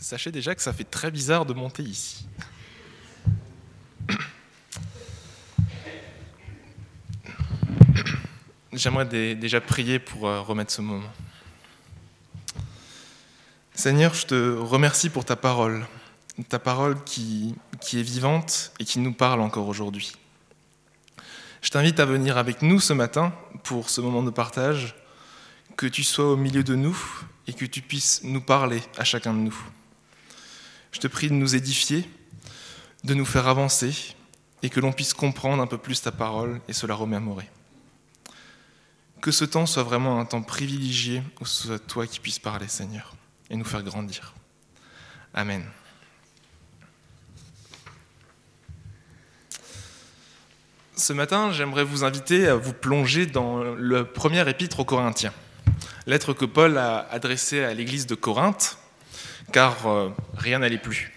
sachez déjà que ça fait très bizarre de monter ici. J'aimerais déjà prier pour euh, remettre ce moment. Seigneur, je te remercie pour ta parole, ta parole qui, qui est vivante et qui nous parle encore aujourd'hui. Je t'invite à venir avec nous ce matin pour ce moment de partage, que tu sois au milieu de nous et que tu puisses nous parler à chacun de nous. Je te prie de nous édifier, de nous faire avancer et que l'on puisse comprendre un peu plus ta parole et se la remémorer. Que ce temps soit vraiment un temps privilégié où ce soit toi qui puisses parler, Seigneur, et nous faire grandir. Amen. Ce matin, j'aimerais vous inviter à vous plonger dans le premier épître aux Corinthiens, lettre que Paul a adressée à l'église de Corinthe, car euh, rien n'allait plus.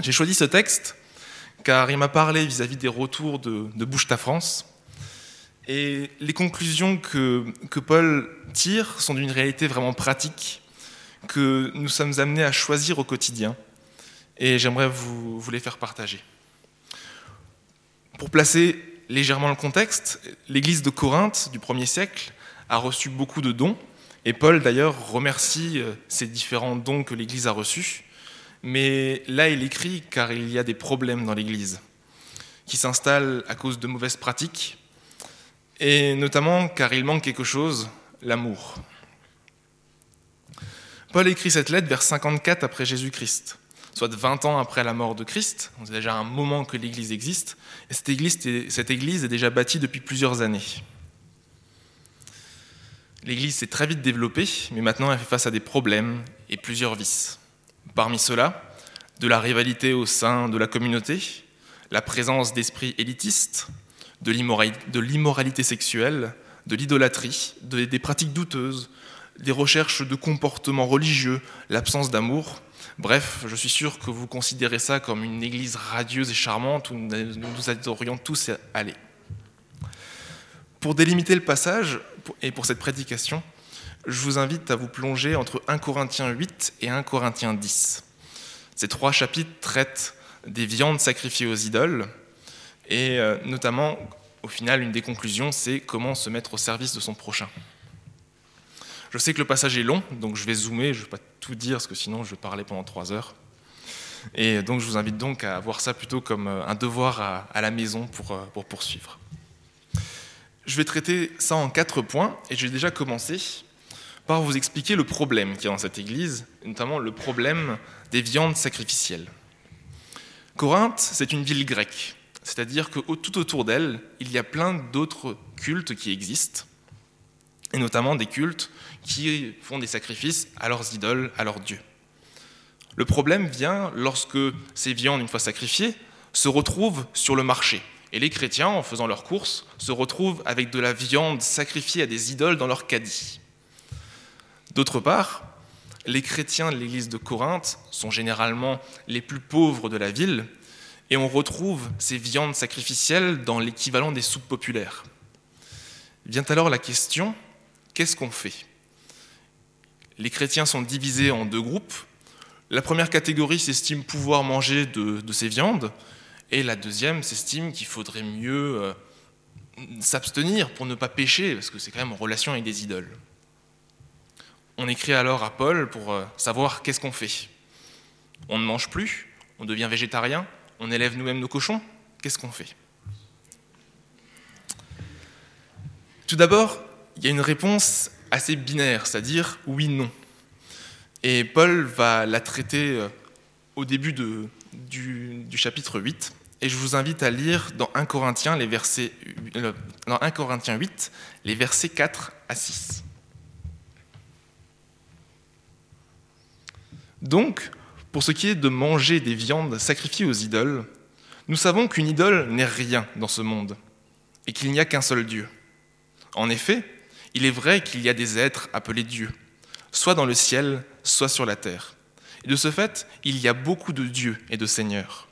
J'ai choisi ce texte car il m'a parlé vis-à-vis des retours de, Bouche ta France, et les conclusions que, Paul tire sont d'une réalité vraiment pratique que nous sommes amenés à choisir au quotidien. Et j'aimerais vous, vous les faire partager. Pour placer légèrement le contexte, l'église de Corinthe du 1er siècle a reçu beaucoup de dons. Et Paul, d'ailleurs, remercie euh, ces différents dons que l'Église a reçus. Mais là, il écrit car il y a des problèmes dans l'Église qui s'installent à cause de mauvaises pratiques, et notamment car il manque quelque chose, l'amour. Paul écrit cette lettre vers 54 après Jésus-Christ, soit 20 ans après la mort de Christ. C'est déjà un moment que l'Église existe, et cette église, cette église est déjà bâtie depuis plusieurs années. L'Église s'est très vite développée, mais maintenant elle fait face à des problèmes et plusieurs vices. Parmi ceux-là, de la rivalité au sein de la communauté, la présence d'esprits élitistes, de l'immoralité sexuelle, de l'idolâtrie, des pratiques douteuses, des recherches de comportements religieux, l'absence d'amour. Bref, je suis sûr que vous considérez ça comme une église radieuse et charmante où nous nous adorions tous aller. Pour délimiter le passage et pour cette prédication, je vous invite à vous plonger entre 1 Corinthiens 8 et 1 Corinthiens 10. Ces trois chapitres traitent des viandes sacrifiées aux idoles, et euh, notamment, au final, une des conclusions, c'est comment se mettre au service de son prochain. Je sais que le passage est long, donc je vais zoomer, je ne vais pas tout dire, parce que sinon je vais parler pendant trois heures. Et donc je vous invite donc à voir ça plutôt comme euh, un devoir à, la maison pour, euh, pour poursuivre. Je vais traiter ça en quatre points, et je vais déjà commencer par vous expliquer le problème qu'il y a dans cette église, notamment le problème des viandes sacrificielles. Corinthe, c'est une ville grecque. C'est-à-dire que tout autour d'elle, il y a plein d'autres cultes qui existent, et notamment des cultes qui font des sacrifices à leurs idoles, à leurs dieux. Le problème vient lorsque ces viandes, une fois sacrifiées, se retrouvent sur le marché. Et les chrétiens, en faisant leurs courses, se retrouvent avec de la viande sacrifiée à des idoles dans leur caddie. D'autre part, les chrétiens de l'église de Corinthe sont généralement les plus pauvres de la ville et on retrouve ces viandes sacrificielles dans l'équivalent des soupes populaires. Vient alors la question, qu'est-ce qu'on fait? Les chrétiens sont divisés en deux groupes. La première catégorie s'estime pouvoir manger de, ces viandes, et la deuxième s'estime qu'il faudrait mieux euh, s'abstenir pour ne pas pécher, parce que c'est quand même en relation avec des idoles. On écrit alors à Paul pour euh, savoir qu'est-ce qu'on fait. On ne mange plus, on devient végétarien, on élève nous-mêmes nos cochons Qu'est-ce qu'on fait? Tout d'abord, il y a une réponse assez binaire, c'est-à-dire oui-non. Et Paul va la traiter euh, au début du, du, chapitre 8. Et je vous invite à lire dans 1 Corinthiens, les versets, euh, dans 1 Corinthiens 8 les versets 4 à 6. Donc, pour ce qui est de manger des viandes sacrifiées aux idoles, nous savons qu'une idole n'est rien dans ce monde et qu'il n'y a qu'un seul Dieu. En effet, il est vrai qu'il y a des êtres appelés dieux, soit dans le ciel, soit sur la terre. Et de ce fait, il y a beaucoup de dieux et de seigneurs.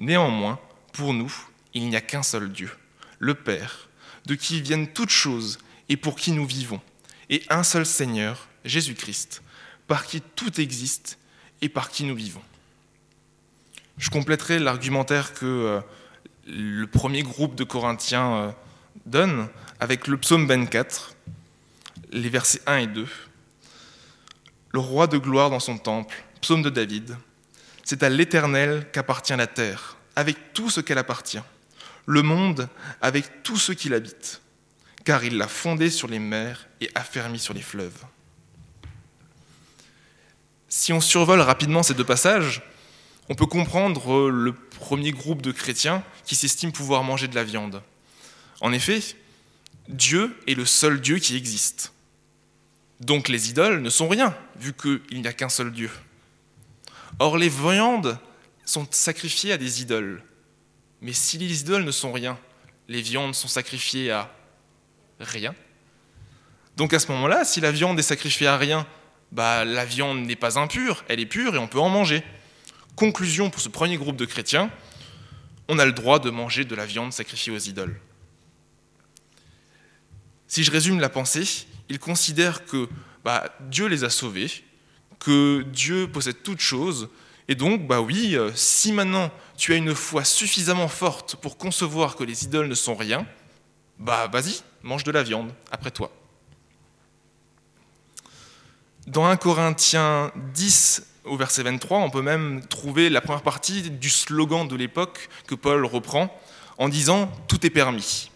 Néanmoins, pour nous, il n'y a qu'un seul Dieu, le Père, de qui viennent toutes choses et pour qui nous vivons, et un seul Seigneur, Jésus-Christ, par qui tout existe et par qui nous vivons. Je compléterai l'argumentaire que euh, le premier groupe de Corinthiens euh, donne avec le psaume 24, les versets 1 et 2. Le roi de gloire dans son temple, psaume de David, c'est à l'Éternel qu'appartient la terre, avec tout ce qu'elle appartient, le monde avec tout ce qu'il habite, car il l'a fondé sur les mers et affermi sur les fleuves. Si on survole rapidement ces deux passages, on peut comprendre le premier groupe de chrétiens qui s'estiment pouvoir manger de la viande. En effet, Dieu est le seul Dieu qui existe. Donc les idoles ne sont rien, vu qu'il n'y a qu'un seul Dieu. Or les viandes sont sacrifiées à des idoles. Mais si les idoles ne sont rien, les viandes sont sacrifiées à rien. Donc à ce moment-là, si la viande est sacrifiée à rien, bah, la viande n'est pas impure, elle est pure et on peut en manger. Conclusion pour ce premier groupe de chrétiens, on a le droit de manger de la viande sacrifiée aux idoles. Si je résume la pensée, ils considèrent que bah, Dieu les a sauvés, que Dieu possède toutes choses, et donc, bah oui, euh, si maintenant tu as une foi suffisamment forte pour concevoir que les idoles ne sont rien, bah vas-y, mange de la viande, après toi. Dans 1 Corinthiens 10, au verset 23, on peut même trouver la première partie du slogan de l'époque que Paul reprend en disant ⁇ Tout est permis ⁇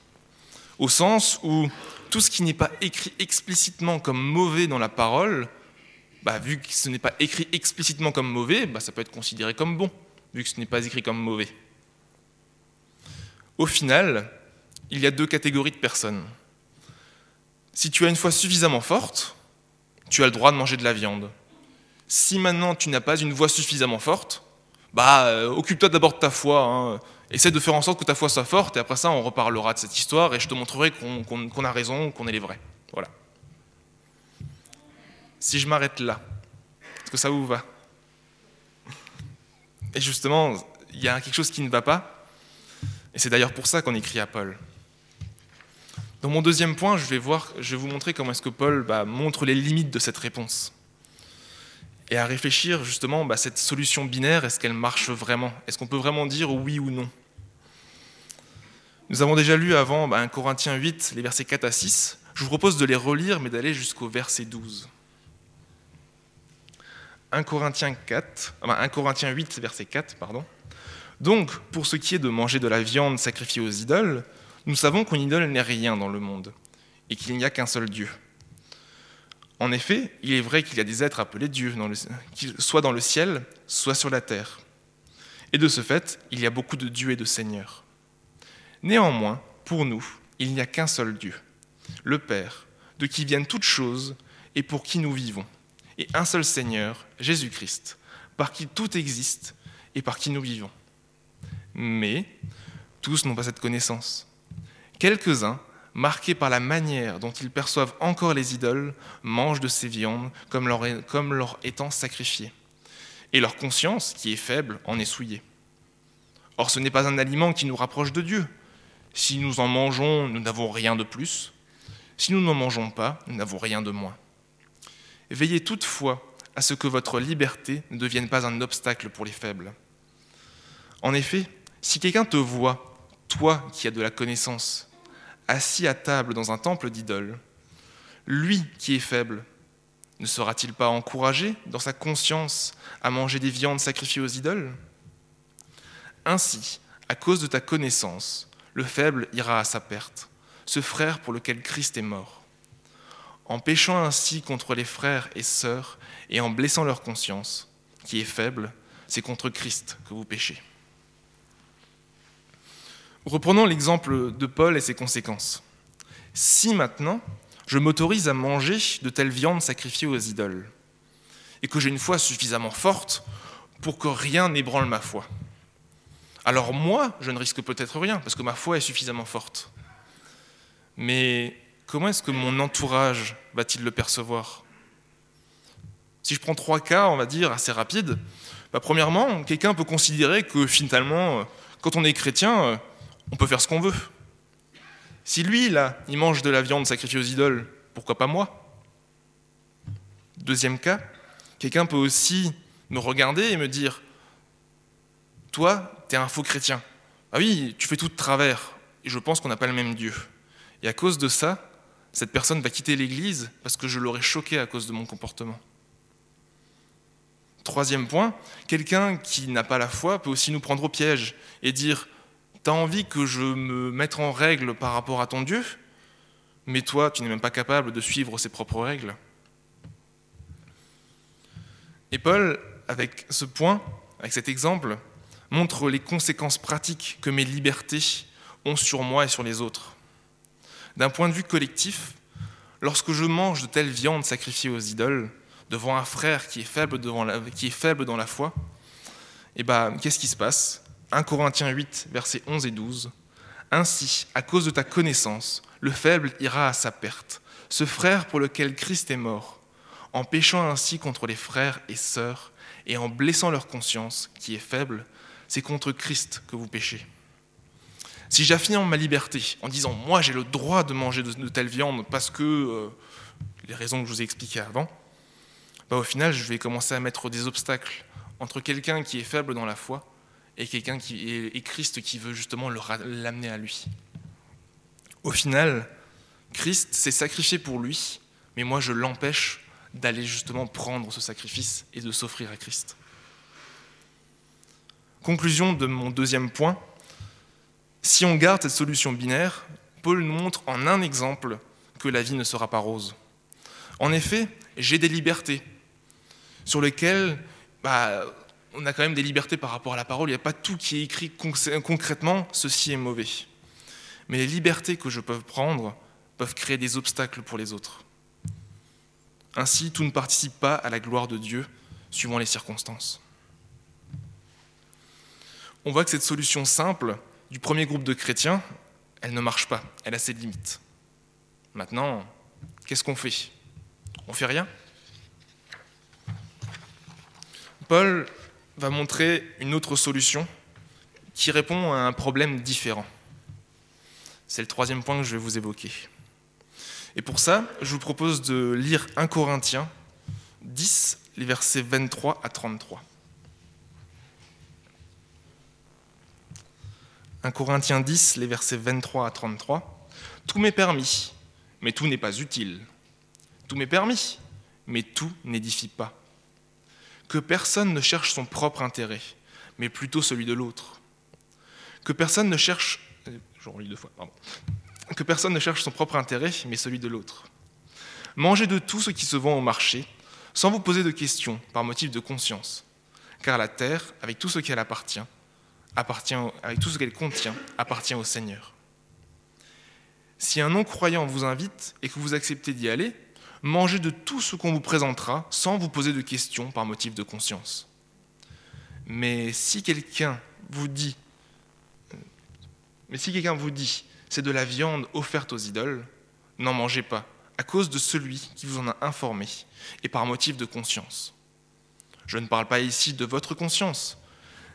au sens où tout ce qui n'est pas écrit explicitement comme mauvais dans la parole, bah, vu que ce n'est pas écrit explicitement comme mauvais, bah, ça peut être considéré comme bon, vu que ce n'est pas écrit comme mauvais. Au final, il y a deux catégories de personnes. Si tu as une foi suffisamment forte, tu as le droit de manger de la viande. Si maintenant tu n'as pas une voix suffisamment forte, bah euh, occupe-toi d'abord de ta foi. Hein. Essaie de faire en sorte que ta foi soit forte, et après ça, on reparlera de cette histoire, et je te montrerai qu'on a raison, qu'on est les vrais. Voilà. Si je m'arrête là, est-ce que ça vous va? Et justement, il y a quelque chose qui ne va pas, et c'est d'ailleurs pour ça qu'on écrit à Paul. Dans mon deuxième point, je vais, vous montrer comment est-ce que Paul bah, montre les limites de cette réponse. Et à réfléchir justement, bah, cette solution binaire, est-ce qu'elle marche vraiment? Est-ce qu'on peut vraiment dire oui ou non? Nous avons déjà lu avant bah, 1 Corinthiens 8, les versets 4 à 6. Je vous propose de les relire, mais d'aller jusqu'au verset 12. 1 Corinthiens, 4, 1 Corinthiens 8, verset 4, pardon. Donc, pour ce qui est de manger de la viande sacrifiée aux idoles, nous savons qu'une idole n'est rien dans le monde, et qu'il n'y a qu'un seul Dieu. En effet, il est vrai qu'il y a des êtres appelés dieux, soit dans le ciel, soit sur la terre. Et de ce fait, il y a beaucoup de dieux et de seigneurs. Néanmoins, pour nous, il n'y a qu'un seul Dieu, le Père, de qui viennent toutes choses et pour qui nous vivons, et un seul Seigneur, Jésus-Christ, par qui tout existe et par qui nous vivons. Mais tous n'ont pas cette connaissance. Quelques-uns, marqués par la manière dont ils perçoivent encore les idoles, mangent de ces viandes comme leur, étant sacrifiées. Et leur conscience, qui est faible, en est souillée. Or, ce n'est pas un aliment qui nous rapproche de Dieu. Si nous en mangeons, nous n'avons rien de plus. Si nous n'en mangeons pas, nous n'avons rien de moins. Veillez toutefois à ce que votre liberté ne devienne pas un obstacle pour les faibles. En effet, si quelqu'un te voit toi qui as de la connaissance, assis à table dans un temple d'idoles, lui qui est faible, ne sera-t-il pas encouragé dans sa conscience à manger des viandes sacrifiées aux idoles? Ainsi, à cause de ta connaissance, le faible ira à sa perte, ce frère pour lequel Christ est mort. En péchant ainsi contre les frères et sœurs et en blessant leur conscience, qui est faible, c'est contre Christ que vous péchez. Reprenons l'exemple de Paul et ses conséquences. Si maintenant je m'autorise à manger de telle viande sacrifiée aux idoles, et que j'ai une foi suffisamment forte pour que rien n'ébranle ma foi, alors moi, je ne risque peut-être rien, parce que ma foi est suffisamment forte. Mais comment est-ce que mon entourage va-t-il le percevoir? Si je prends trois cas, on va dire, assez rapides, bah, premièrement, quelqu'un peut considérer que finalement, quand on est chrétien, on peut faire ce qu'on veut. Si lui, là, il mange de la viande sacrifiée aux idoles, pourquoi pas moi? Deuxième cas, quelqu'un peut aussi me regarder et me dire Toi, tu es un faux chrétien. Ah oui, tu fais tout de travers. Et je pense qu'on n'a pas le même Dieu. Et à cause de ça, cette personne va quitter l'Église parce que je l'aurais choqué à cause de mon comportement. Troisième point, quelqu'un qui n'a pas la foi peut aussi nous prendre au piège et dire T'as envie que je me mette en règle par rapport à ton Dieu? Mais toi, tu n'es même pas capable de suivre ses propres règles. Et Paul, avec ce point, avec cet exemple, montre les conséquences pratiques que mes libertés ont sur moi et sur les autres. D'un point de vue collectif, lorsque je mange de telle viande sacrifiée aux idoles, devant un frère qui est faible, devant dans la foi, et eh ben, qu'est-ce qui se passe? 1 Corinthiens 8, versets 11 et 12. Ainsi, à cause de ta connaissance, le faible ira à sa perte, ce frère pour lequel Christ est mort, en péchant ainsi contre les frères et sœurs et en blessant leur conscience, qui est faible, c'est contre Christ que vous péchez. Si j'affirme ma liberté en disant moi j'ai le droit de manger de, telle viande parce que euh, les raisons que je vous ai expliquées avant, bah, au final je vais commencer à mettre des obstacles entre quelqu'un qui est faible dans la foi et quelqu'un qui est et Christ qui veut justement l'amener à lui. Au final, Christ s'est sacrifié pour lui, mais moi je l'empêche d'aller justement prendre ce sacrifice et de s'offrir à Christ. Conclusion de mon deuxième point, si on garde cette solution binaire, Paul nous montre en un exemple que la vie ne sera pas rose. En effet, j'ai des libertés sur lesquelles bah, on a quand même des libertés par rapport à la parole, il n'y a pas tout qui est écrit concrètement, ceci est mauvais mais les libertés que je peux prendre peuvent créer des obstacles pour les autres. Ainsi, tout ne participe pas à la gloire de Dieu suivant les circonstances. On voit que cette solution simple du premier groupe de chrétiens, elle ne marche pas, elle a ses limites. Maintenant, qu'est-ce qu'on fait? On fait rien? Paul va montrer une autre solution qui répond à un problème différent. C'est le troisième point que je vais vous évoquer. Et pour ça, je vous propose de lire 1 Corinthiens 10, les versets 23 à 33. 1 Corinthiens 10, les versets 23 à 33. Tout m'est permis, mais tout n'est pas utile. Tout m'est permis, mais tout n'édifie pas. Que personne ne cherche son propre intérêt, mais plutôt celui de l'autre. Que personne ne cherche deux fois, Que personne ne cherche son propre intérêt, mais celui de l'autre. Mangez de tout ce qui se vend au marché, sans vous poser de questions, par motif de conscience. Car la terre, avec tout ce qu'elle appartient, appartient, avec tout ce qu'elle contient, appartient au Seigneur. Si un non-croyant vous invite et que vous acceptez d'y aller, mangez de tout ce qu'on vous présentera sans vous poser de questions par motif de conscience. Mais si quelqu'un vous dit mais si quelqu'un vous dit c'est de la viande offerte aux idoles, n'en mangez pas, à cause de celui qui vous en a informé, et par motif de conscience. Je ne parle pas ici de votre conscience,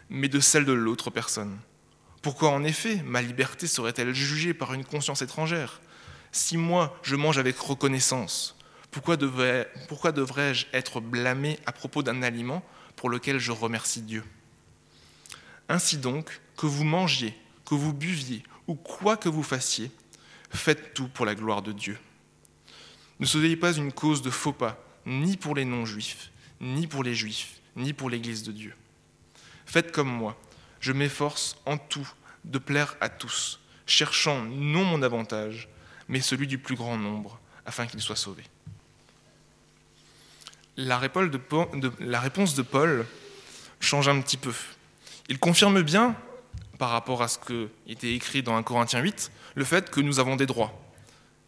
mais de celle de l'autre personne. Pourquoi en effet ma liberté serait-elle jugée par une conscience étrangère? Si moi je mange avec reconnaissance, pourquoi devrais-je être blâmé à propos d'un aliment pour lequel je remercie Dieu? Ainsi donc, que vous mangiez que vous buviez ou quoi que vous fassiez, faites tout pour la gloire de Dieu. Ne soyez pas une cause de faux pas, ni pour les non-juifs, ni pour les juifs, ni pour l'Église de Dieu. Faites comme moi, je m'efforce en tout de plaire à tous, cherchant non mon avantage, mais celui du plus grand nombre, afin qu'ils soient sauvés. La réponse de Paul change un petit peu. Il confirme bien par rapport à ce qui était écrit dans 1 Corinthiens 8, le fait que nous avons des droits.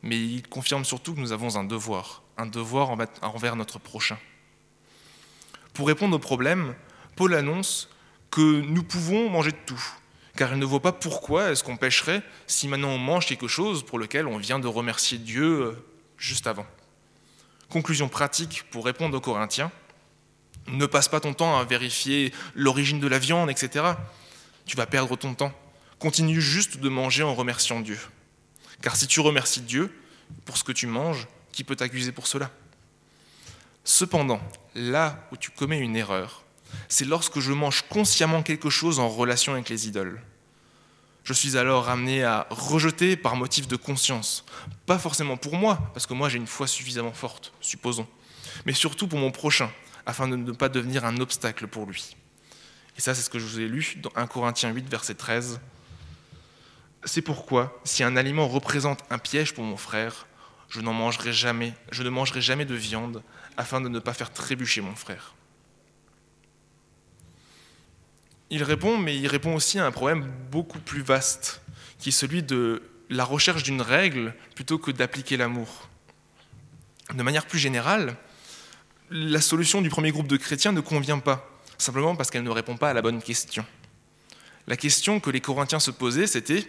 Mais il confirme surtout que nous avons un devoir, un devoir envers notre prochain. Pour répondre au problème, Paul annonce que nous pouvons manger de tout, car il ne voit pas pourquoi est-ce qu'on pêcherait si maintenant on mange quelque chose pour lequel on vient de remercier Dieu euh, juste avant. Conclusion pratique pour répondre aux Corinthiens, ne passe pas ton temps à vérifier l'origine de la viande, etc tu vas perdre ton temps. Continue juste de manger en remerciant Dieu. Car si tu remercies Dieu pour ce que tu manges, qui peut t'accuser pour cela? Cependant, là où tu commets une erreur, c'est lorsque je mange consciemment quelque chose en relation avec les idoles. Je suis alors amené à rejeter par motif de conscience. Pas forcément pour moi, parce que moi j'ai une foi suffisamment forte, supposons, mais surtout pour mon prochain, afin de ne pas devenir un obstacle pour lui. Et ça, c'est ce que je vous ai lu dans 1 Corinthiens 8, verset 13. C'est pourquoi, si un aliment représente un piège pour mon frère, je n'en mangerai jamais, je ne mangerai jamais de viande, afin de ne pas faire trébucher mon frère. Il répond, mais il répond aussi à un problème beaucoup plus vaste, qui est celui de la recherche d'une règle plutôt que d'appliquer l'amour. De manière plus générale, la solution du premier groupe de chrétiens ne convient pas, simplement parce qu'elle ne répond pas à la bonne question. La question que les Corinthiens se posaient, c'était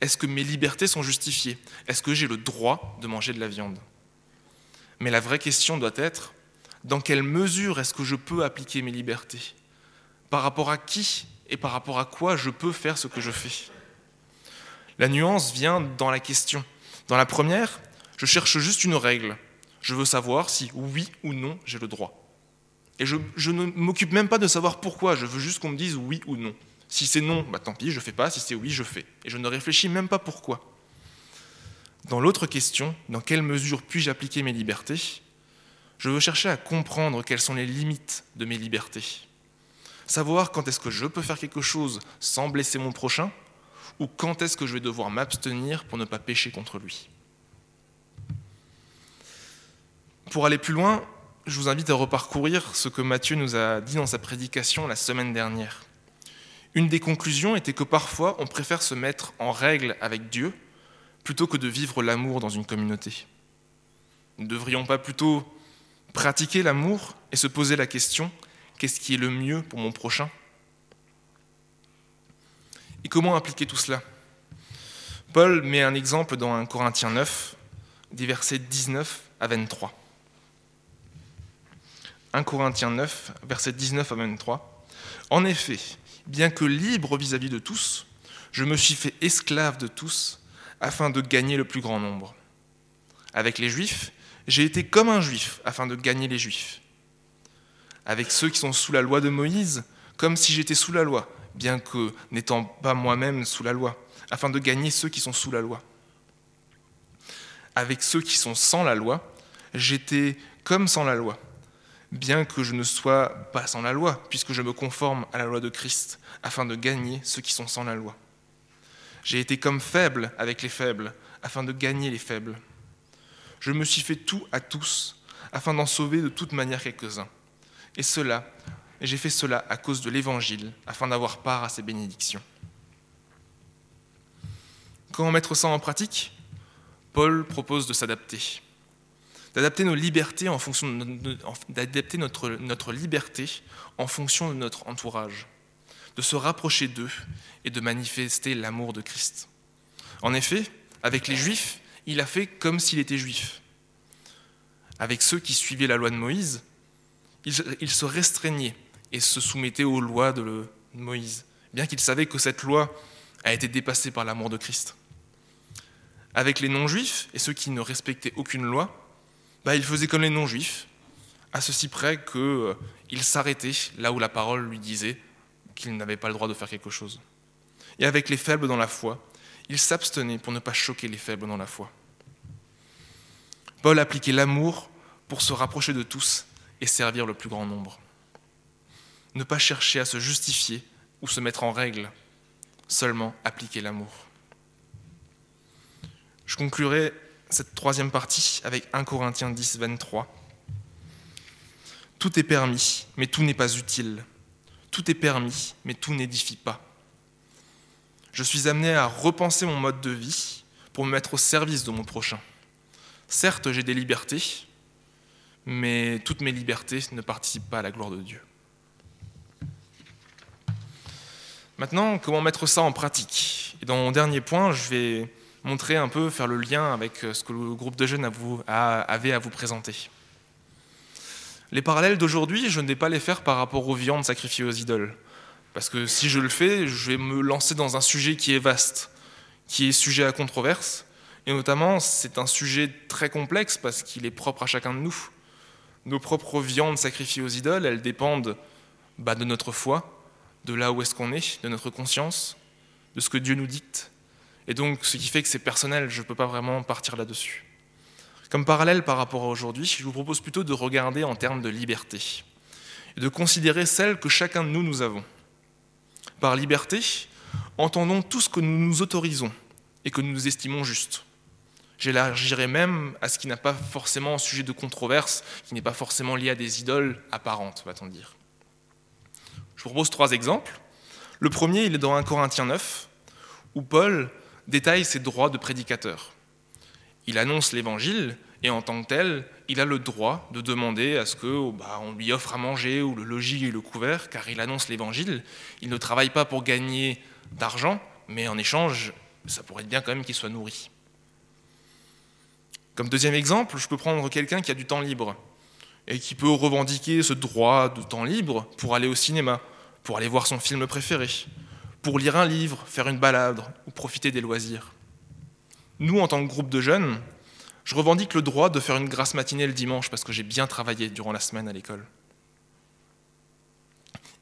est-ce que mes libertés sont justifiées? Est-ce que j'ai le droit de manger de la viande? Mais la vraie question doit être dans quelle mesure est-ce que je peux appliquer mes libertés? Par rapport à qui et par rapport à quoi je peux faire ce que je fais. La nuance vient dans la question. Dans la première, je cherche juste une règle. Je veux savoir si oui ou non j'ai le droit. Et je, ne m'occupe même pas de savoir pourquoi, je veux juste qu'on me dise oui ou non. Si c'est non, bah tant pis, je fais pas, si c'est oui, je fais. Et je ne réfléchis même pas pourquoi. Dans l'autre question, dans quelle mesure puis-je appliquer mes libertés? Je veux chercher à comprendre quelles sont les limites de mes libertés savoir quand est-ce que je peux faire quelque chose sans blesser mon prochain, ou quand est-ce que je vais devoir m'abstenir pour ne pas pécher contre lui. Pour aller plus loin, je vous invite à reparcourir ce que Matthieu nous a dit dans sa prédication la semaine dernière. Une des conclusions était que parfois on préfère se mettre en règle avec Dieu plutôt que de vivre l'amour dans une communauté. Ne devrions pas plutôt pratiquer l'amour et se poser la question Qu'est-ce qui est le mieux pour mon prochain Et comment appliquer tout cela? Paul met un exemple dans 1 Corinthiens 9, des versets 19 à 23. 1 Corinthiens 9, versets 19 à 23. En effet, bien que libre vis-à-vis de tous, je me suis fait esclave de tous afin de gagner le plus grand nombre. Avec les Juifs, j'ai été comme un Juif afin de gagner les Juifs avec ceux qui sont sous la loi de Moïse, comme si j'étais sous la loi, bien que n'étant pas moi-même sous la loi, afin de gagner ceux qui sont sous la loi. Avec ceux qui sont sans la loi, j'étais comme sans la loi, bien que je ne sois pas sans la loi, puisque je me conforme à la loi de Christ, afin de gagner ceux qui sont sans la loi. J'ai été comme faible avec les faibles, afin de gagner les faibles. Je me suis fait tout à tous, afin d'en sauver de toute manière quelques-uns. Et cela, j'ai fait cela à cause de l'Évangile, afin d'avoir part à ses bénédictions. Comment mettre ça en pratique? Paul propose de s'adapter, d'adapter notre liberté en fonction de notre entourage, de se rapprocher d'eux et de manifester l'amour de Christ. En effet, avec les Juifs, il a fait comme s'il était juif. Avec ceux qui suivaient la loi de Moïse, il, se restreignait et se soumettait aux lois de Moïse, bien qu'il savait que cette loi a été dépassée par l'amour de Christ. Avec les non-juifs et ceux qui ne respectaient aucune loi, bah, il faisait comme les non-juifs, à ceci près qu'il euh, s'arrêtait là où la parole lui disait qu'il n'avait pas le droit de faire quelque chose. Et avec les faibles dans la foi, il s'abstenait pour ne pas choquer les faibles dans la foi. Paul appliquait l'amour pour se rapprocher de tous et servir le plus grand nombre. Ne pas chercher à se justifier ou se mettre en règle, seulement appliquer l'amour. Je conclurai cette troisième partie avec 1 Corinthiens 10, 23. Tout est permis, mais tout n'est pas utile. Tout est permis, mais tout n'édifie pas. Je suis amené à repenser mon mode de vie pour me mettre au service de mon prochain. Certes, j'ai des libertés, mais toutes mes libertés ne participent pas à la gloire de Dieu. Maintenant, comment mettre ça en pratique? Dans mon dernier point, je vais montrer un peu, faire le lien avec ce que le groupe de jeunes avait à vous présenter. Les parallèles d'aujourd'hui, je ne vais pas les faire par rapport aux viandes sacrifiées aux idoles. Parce que si je le fais, je vais me lancer dans un sujet qui est vaste, qui est sujet à controverse. Et notamment, c'est un sujet très complexe parce qu'il est propre à chacun de nous. Nos propres viandes sacrifiées aux idoles, elles dépendent bah, de notre foi, de là où est-ce qu'on est, de notre conscience, de ce que Dieu nous dicte. Et donc, ce qui fait que c'est personnel, je ne peux pas vraiment partir là-dessus. Comme parallèle par rapport à aujourd'hui, je vous propose plutôt de regarder en termes de liberté et de considérer celle que chacun de nous nous avons. Par liberté, entendons tout ce que nous nous autorisons et que nous estimons juste. J'élargirai même à ce qui n'a pas forcément sujet de controverse, qui n'est pas forcément lié à des idoles apparentes, va-t-on dire. Je vous propose trois exemples. Le premier, il est dans 1 Corinthiens 9, où Paul détaille ses droits de prédicateur. Il annonce l'évangile, et en tant que tel, il a le droit de demander à ce qu'on bah, lui offre à manger ou le logis et le couvert, car il annonce l'évangile. Il ne travaille pas pour gagner d'argent, mais en échange, ça pourrait être bien quand même qu'il soit nourri. Comme deuxième exemple, je peux prendre quelqu'un qui a du temps libre et qui peut revendiquer ce droit de temps libre pour aller au cinéma, pour aller voir son film préféré, pour lire un livre, faire une balade ou profiter des loisirs. Nous, en tant que groupe de jeunes, je revendique le droit de faire une grasse matinée le dimanche parce que j'ai bien travaillé durant la semaine à l'école.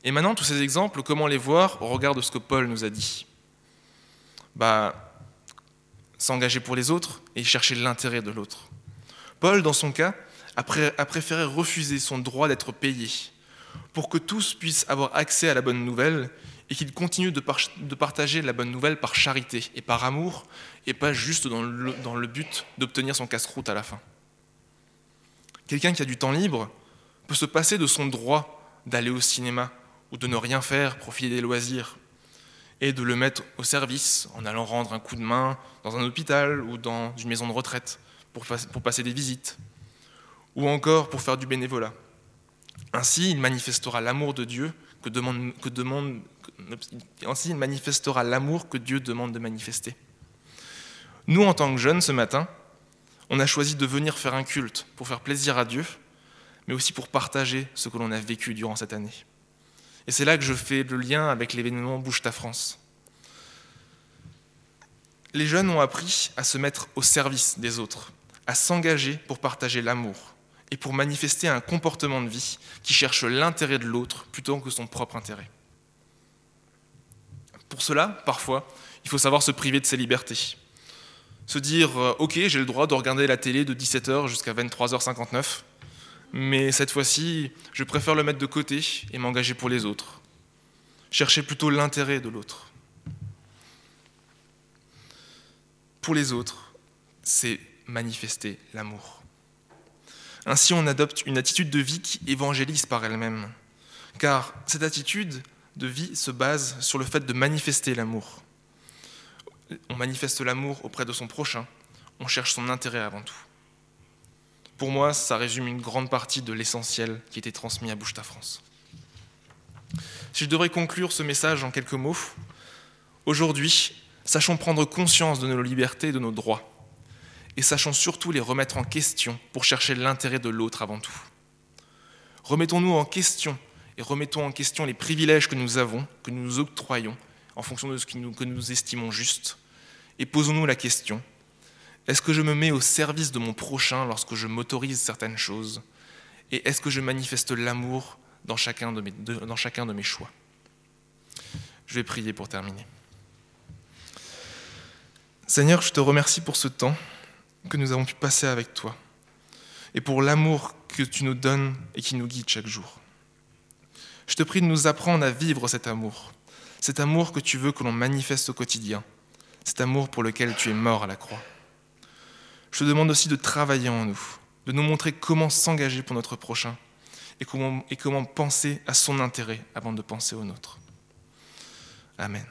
Et maintenant, tous ces exemples, comment les voir au regard de ce que Paul nous a dit? Bah, s'engager pour les autres et chercher l'intérêt de l'autre. Paul, dans son cas, a, préféré refuser son droit d'être payé pour que tous puissent avoir accès à la bonne nouvelle et qu'il continue de, partager la bonne nouvelle par charité et par amour et pas juste dans le, dans le but d'obtenir son casse-croûte à la fin. Quelqu'un qui a du temps libre peut se passer de son droit d'aller au cinéma ou de ne rien faire, profiter des loisirs, et de le mettre au service en allant rendre un coup de main dans un hôpital ou dans une maison de retraite pour, passer des visites, ou encore pour faire du bénévolat. Ainsi, il manifestera l'amour de Dieu ainsi, il manifestera l'amour que Dieu demande de manifester. Nous, en tant que jeunes, ce matin, on a choisi de venir faire un culte pour faire plaisir à Dieu, mais aussi pour partager ce que l'on a vécu durant cette année. Et c'est là que je fais le lien avec l'événement Bouge ta France. Les jeunes ont appris à se mettre au service des autres, à s'engager pour partager l'amour et pour manifester un comportement de vie qui cherche l'intérêt de l'autre plutôt que son propre intérêt. Pour cela, parfois, il faut savoir se priver de ses libertés. Se dire, euh, ok, j'ai le droit de regarder la télé de 17h jusqu'à 23h59, mais cette fois-ci, je préfère le mettre de côté et m'engager pour les autres. Chercher plutôt l'intérêt de l'autre. Pour les autres, c'est manifester l'amour. Ainsi, on adopte une attitude de vie qui évangélise par elle-même, car cette attitude de vie se base sur le fait de manifester l'amour. On manifeste l'amour auprès de son prochain, on cherche son intérêt avant tout. Pour moi, ça résume une grande partie de l'essentiel qui était transmis à Bouche ta France. Si je devrais conclure ce message en quelques mots, aujourd'hui, sachons prendre conscience de nos libertés et de nos droits, et sachons surtout les remettre en question pour chercher l'intérêt de l'autre avant tout. Remettons-nous en question et remettons en question les privilèges que nous avons, que nous octroyons, en fonction de ce que nous estimons juste, et posons-nous la question, est-ce que je me mets au service de mon prochain lorsque je m'autorise certaines choses? Et est-ce que je manifeste l'amour dans, chacun de mes, choix? Je vais prier pour terminer. Seigneur, je te remercie pour ce temps que nous avons pu passer avec toi et pour l'amour que tu nous donnes et qui nous guide chaque jour. Je te prie de nous apprendre à vivre cet amour, cet amour que tu veux que l'on manifeste au quotidien, cet amour pour lequel tu es mort à la croix. Je te demande aussi de travailler en nous, de nous montrer comment s'engager pour notre prochain et comment, penser à son intérêt avant de penser au nôtre. Amen.